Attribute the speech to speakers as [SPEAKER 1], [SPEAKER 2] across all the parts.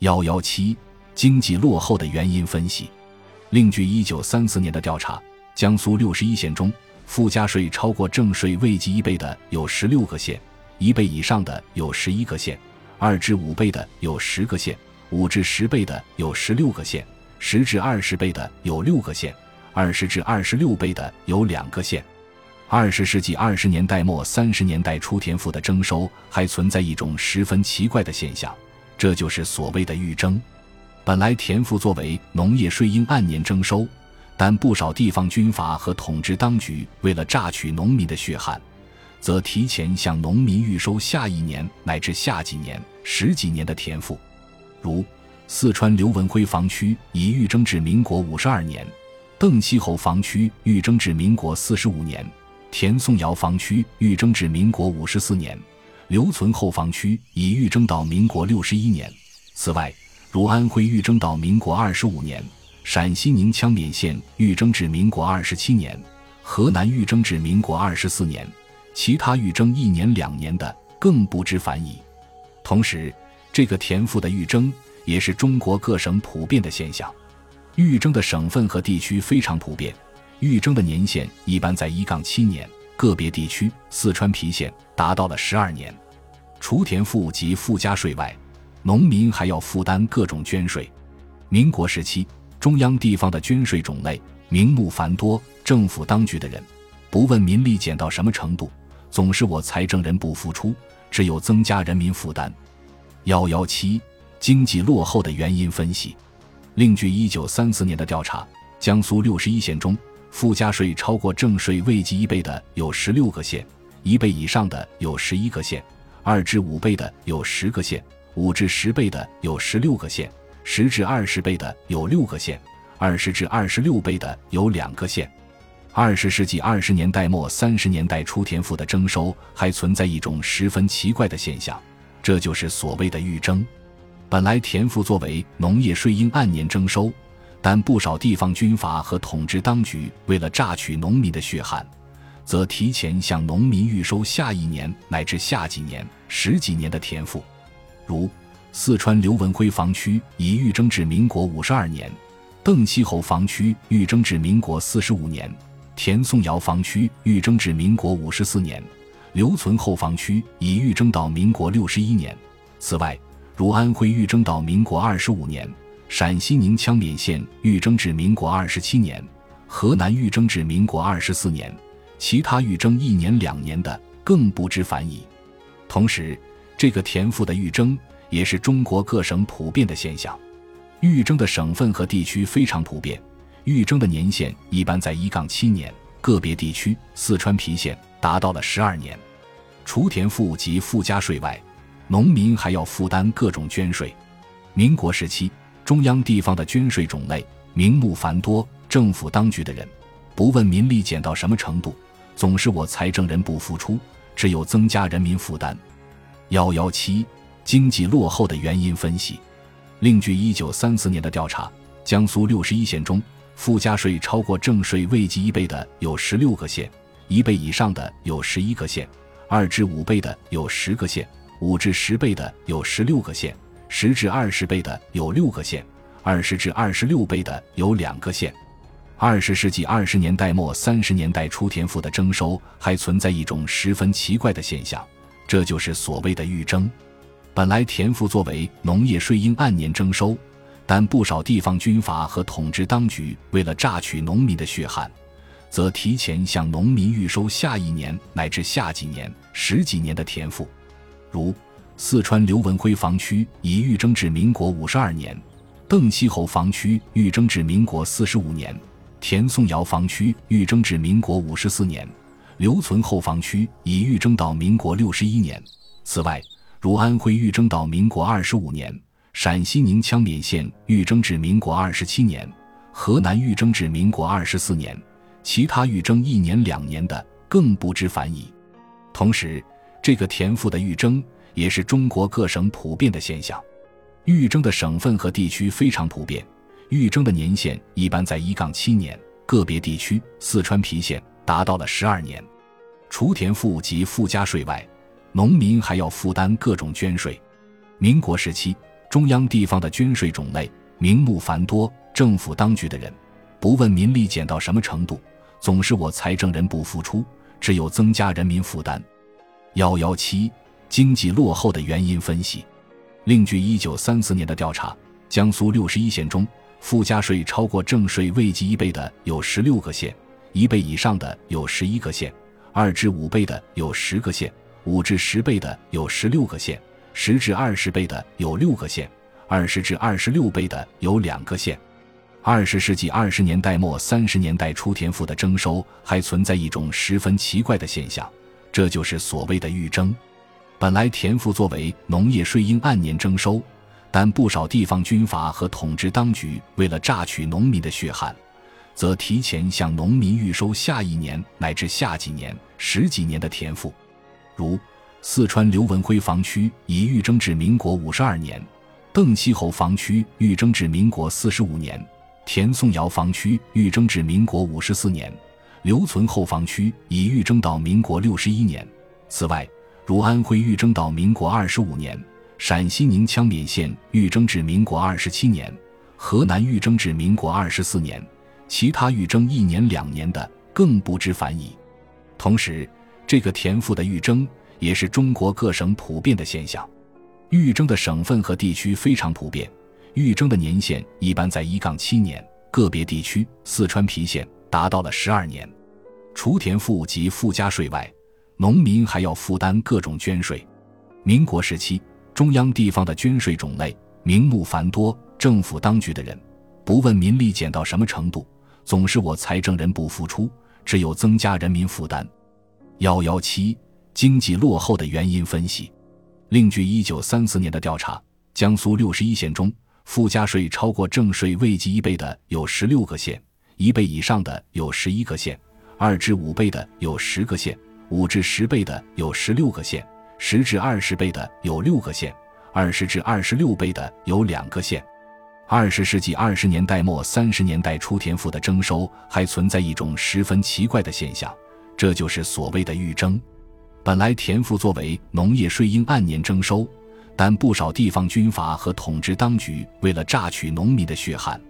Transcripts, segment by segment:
[SPEAKER 1] 幺幺七，经济落后的原因分析。另据一九三四年的调查，江苏六十一县中，附加税超过正税未计一倍的有十六个县，一倍以上的有十一个县，二至五倍的有十个县，五至十倍的有十六个县，十至二十倍的有六个县，二十至二十六倍的有两个县。二十世纪二十年代末三十年代初，田赋的征收还存在一种十分奇怪的现象，这就是所谓的预征。本来田赋作为农业税应按年征收，但不少地方军阀和统治当局为了榨取农民的血汗，则提前向农民预收下一年乃至下几年、十几年的田赋。如四川刘文辉防区已预征至民国五十二年，邓锡侯防区预征至民国四十五年。田颂尧房区预征至民国五十四年，留存后防区已预征到民国六十一年。此外，如安徽预征到民国二十五年，陕西宁羌勉县预征至民国二十七年，河南预征至民国二十四年，其他预征一年两年的更不知凡矣。同时，这个田赋的预征也是中国各省普遍的现象，预征的省份和地区非常普遍。预征的年限一般在一杠七年，个别地区四川郫县达到了十二年。除田赋及附加税外，农民还要负担各种捐税。民国时期，中央地方的捐税种类名目繁多，政府当局的人不问民力减到什么程度，总是我财政人不付出，只有增加人民负担。幺幺七，经济落后的原因分析。另据一九三四年的调查，江苏六十一县中。附加税超过正税未及一倍的有十六个县，一倍以上的有十一个县，二至五倍的有十个县，五至十倍的有十六个县，十至二十倍的有六个县，二十至二十六倍的有两个县。二十世纪二十年代末三十年代初，田赋的征收还存在一种十分奇怪的现象，这就是所谓的预征。本来田赋作为农业税应按年征收。但不少地方军阀和统治当局为了榨取农民的血汗，则提前向农民预收下一年乃至下几年、十几年的田赋。如四川刘文辉防区已预征至民国五十二年，邓锡侯防区预征至民国四十五年，田颂尧房区预征至民国五十四年，留存后房区已预征到民国六十一年。此外，如安徽预征到民国二十五年。陕西宁羌勉县预征至民国二十七年，河南预征至民国二十四年，其他预征一年两年的更不知凡矣。同时，这个田赋的预征也是中国各省普遍的现象，预征的省份和地区非常普遍，预征的年限一般在一杠七年，个别地区四川郫县达到了十二年。除田赋及附加税外，农民还要负担各种捐税。民国时期。中央地方的捐税种类名目繁多，政府当局的人不问民力减到什么程度，总是我财政人不付出，只有增加人民负担。幺幺七，经济落后的原因分析。另据一九三四年的调查，江苏六十一县中，附加税超过正税未计一倍的有十六个县，一倍以上的有十一个县，二至五倍的有十个县，五至十倍的有十六个县。十至二十倍的有六个县，二十至二十六倍的有两个县。二十世纪二十年代末三十年代初，田赋的征收还存在一种十分奇怪的现象，这就是所谓的预征。本来田赋作为农业税应按年征收，但不少地方军阀和统治当局为了榨取农民的血汗，则提前向农民预收下一年乃至下几年、十几年的田赋，如。四川刘文辉防区已预征至民国五十二年，邓锡侯防区预征至民国四十五年，田宋窑房区预征至民国五十四年，留存后房区已预征到民国六十一年。此外，如安徽预征到民国二十五年，陕西宁羌勉县预征至民国二十七年，河南预征至民国二十四年，其他预征一年两年的更不知凡矣。同时，这个田赋的预征。也是中国各省普遍的现象，预征的省份和地区非常普遍，预征的年限一般在一杠七年，个别地区四川郫县达到了十二年。除田赋及附加税外，农民还要负担各种捐税。民国时期，中央地方的捐税种类名目繁多，政府当局的人不问民力减到什么程度，总是我财政人不付出，只有增加人民负担。幺幺七经济落后的原因分析。另据一九三四年的调查，江苏六十一县中，附加税超过正税未及一倍的有十六个县，一倍以上的有十一个县，二至五倍的有十个县，五至十倍的有十六个县，十至二十倍的有六个县，二十至二十六倍的有两个县。二十世纪二十年代末三十年代初，田赋的征收还存在一种十分奇怪的现象，这就是所谓的预征。本来田赋作为农业税应按年征收，但不少地方军阀和统治当局为了榨取农民的血汗，则提前向农民预收下一年乃至下几年、十几年的田赋。如四川刘文辉防区已预征至民国五十二年，邓锡侯防区预征至民国四十五年，田颂尧防区预征至民国五十四年，刘存厚防区已预征到民国六十一年。此外，如安徽预征到民国二十五年，陕西宁羌勉县预征至民国二十七年，河南预征至民国二十四年，其他预征一年两年的更不知凡矣。同时，这个田赋的预征也是中国各省普遍的现象，预征的省份和地区非常普遍，预征的年限一般在一杠七年，个别地区四川郫县达到了十二年。除田赋及附加税外，农民还要负担各种捐税。民国时期，中央地方的捐税种类名目繁多，政府当局的人不问民力减到什么程度，总是我财政人不付出，只有增加人民负担。幺幺七经济落后的原因分析。另据一九三四年的调查，江苏六十一县中，附加税超过正税未及一倍的有十六个县，一倍以上的有十一个县，二至五倍的有十个县。五至十倍的有十六个县，十至二十倍的有六个县，二十至二十六倍的有两个县。二十世纪二十年代末三十年代初，田赋的征收还存在一种十分奇怪的现象，这就是所谓的预征。本来田赋作为农业税应按年征收，但不少地方军阀和统治当局为了榨取农民的血汗，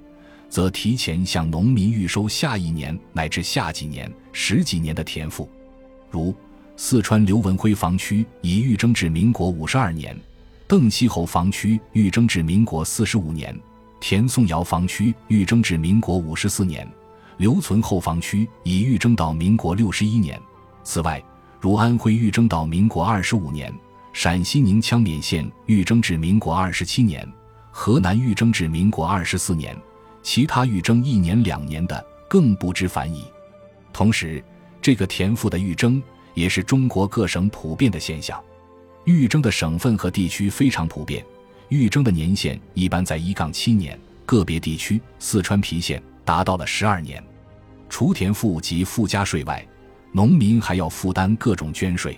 [SPEAKER 1] 则提前向农民预收下一年乃至下几年、十几年的田赋。如四川刘文辉防区已预征至民国五十二年，邓锡侯防区预征至民国四十五年，田颂尧防区预征至民国五十四年，刘存厚防区已预征到民国六十一年。此外，如安徽预征到民国二十五年，陕西宁羌勉县预征至民国二十七年，河南预征至民国二十四年，其他预征一年两年的更不知凡矣。同时，这个田赋的预征也是中国各省普遍的现象，预征的省份和地区非常普遍，预征的年限一般在一杠七年，个别地区四川郫县达到了十二年。除田赋及附加税外，农民还要负担各种捐税。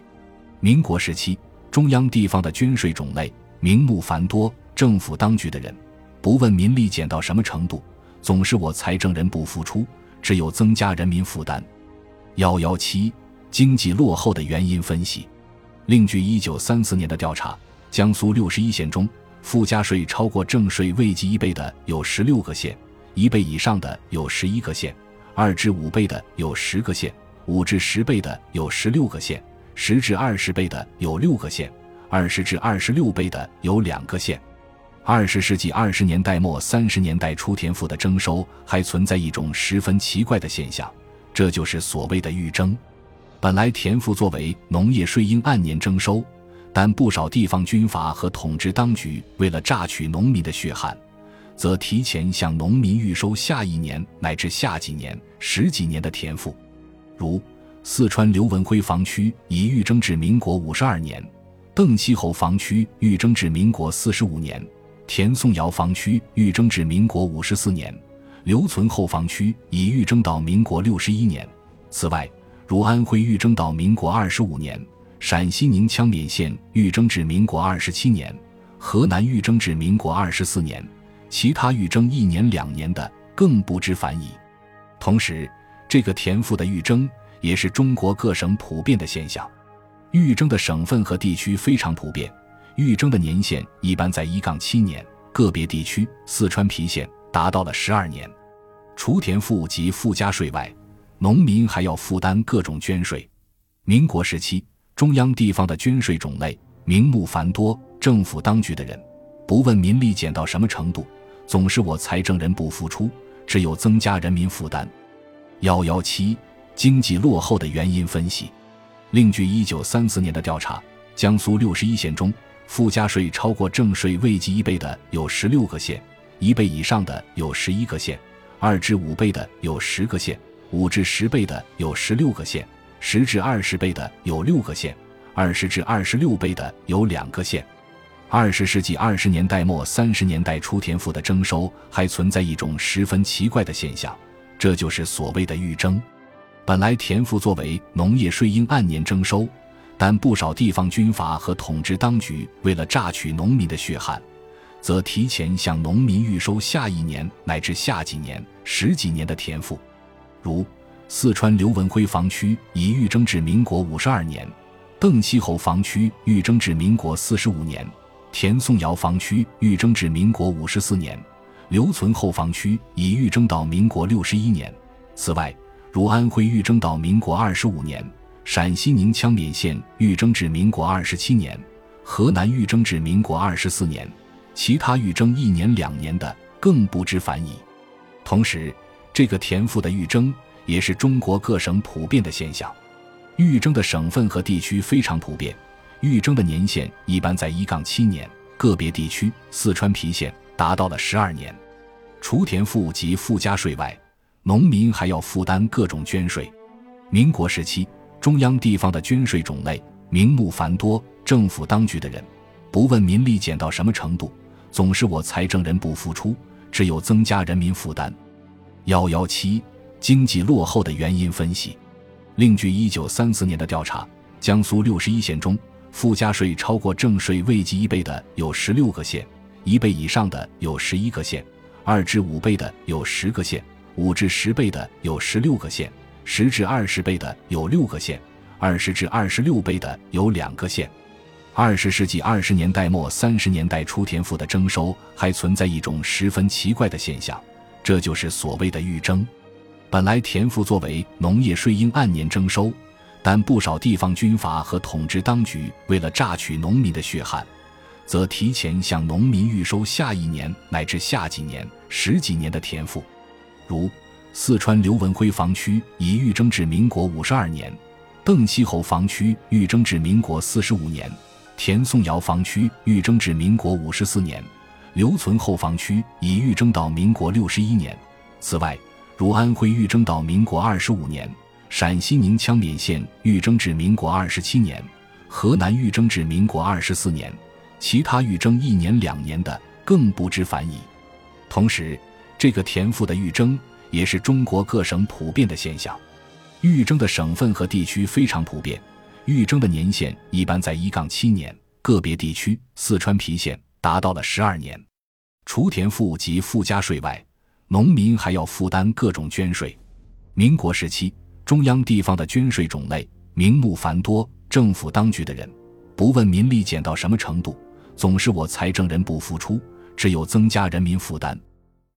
[SPEAKER 1] 民国时期，中央地方的捐税种类名目繁多，政府当局的人不问民力减到什么程度，总是我财政人不付出，只有增加人民负担。幺幺七经济落后的原因分析。另据一九三四年的调查，江苏六十一县中，附加税超过正税未及一倍的有十六个县，一倍以上的有十一个县，二至五倍的有十个县，五至十倍的有十六个县，十至二十倍的有六个县，二十至二十六倍的有两个县。二十世纪二十年代末三十年代初，田赋的征收还存在一种十分奇怪的现象。这就是所谓的预征。本来田赋作为农业税应按年征收，但不少地方军阀和统治当局为了榨取农民的血汗，则提前向农民预收下一年乃至下几年、十几年的田赋。如四川刘文辉防区已预征至民国五十二年，邓锡侯防区预征至民国四十五年，田颂尧防区预征至民国五十四年。留存后防区已预征到民国六十一年。此外，如安徽豫征到民国二十五年，陕西宁羌勉县豫征至民国二十七年，河南豫征至民国二十四年，其他豫征一年两年的更不知凡矣。同时，这个田赋的预征也是中国各省普遍的现象，预征的省份和地区非常普遍，预征的年限一般在一杠七年，个别地区四川郫县达到了十二年。除田赋及附加税外，农民还要负担各种捐税。民国时期，中央地方的捐税种类名目繁多，政府当局的人不问民力减到什么程度，总是我财政人不付出，只有增加人民负担。幺幺七经济落后的原因分析。另据一九三四年的调查，江苏六十一县中，附加税超过正税未及一倍的有十六个县，一倍以上的有十一个县，二至五倍的有十个县，五至十倍的有十六个县，十至二十倍的有六个县，二十至二十六倍的有两个县。二十世纪二十年代末三十年代初，田赋的征收还存在一种十分奇怪的现象，这就是所谓的预征。本来田赋作为农业税应按年征收，但不少地方军阀和统治当局为了榨取农民的血汗，则提前向农民预收下一年乃至下几年、十几年的田赋。如四川刘文辉防区已预征至民国五十二年，邓锡侯防区预征至民国四十五年，田颂尧防区预征至民国五十四年，刘存厚防区已预征到民国六十一年。此外，如安徽预征到民国二十五年，陕西宁羌勉县预征至民国二十七年，河南预征至民国二十四年，其他预征一年两年的更不知凡矣。同时，这个田赋的预征也是中国各省普遍的现象，预征的省份和地区非常普遍，预征的年限一般在一杠七年，个别地区四川郫县达到了十二年。除田赋及附加税外。农民还要负担各种捐税。民国时期，中央地方的捐税种类名目繁多，政府当局的人不问民力减到什么程度，总是我财政人不付出，只有增加人民负担。幺幺七经济落后的原因分析。另据一九三四年的调查，江苏六十一县中，附加税超过正税未及一倍的有十六个县，一倍以上的有十一个县，二至五倍的有十个县。五至十倍的有十六个县，十至二十倍的有六个县，二十至二十六倍的有两个县。二十世纪二十年代末三十年代初，田赋的征收还存在一种十分奇怪的现象，这就是所谓的预征。本来田赋作为农业税应按年征收，但不少地方军阀和统治当局为了榨取农民的血汗，则提前向农民预收下一年乃至下几年、十几年的田赋。如四川刘文辉防区已预征至民国五十二年，邓锡侯防区预征至民国四十五年，田颂尧防区预征至民国五十四年，留存后防区已预征到民国六十一年。此外，如安徽预征到民国二十五年，陕西宁羌勉县预征至民国二十七年，河南预征至民国二十四年，其他预征一年两年的更不知凡矣。同时，这个田赋的预征也是中国各省普遍的现象，预征的省份和地区非常普遍，预征的年限一般在一杠七年，个别地区四川郫县达到了十二年。除田赋及附加税外，农民还要负担各种捐税。民国时期，中央地方的捐税种类名目繁多，政府当局的人不问民力减到什么程度，总是我财政人不付出，只有增加人民负担。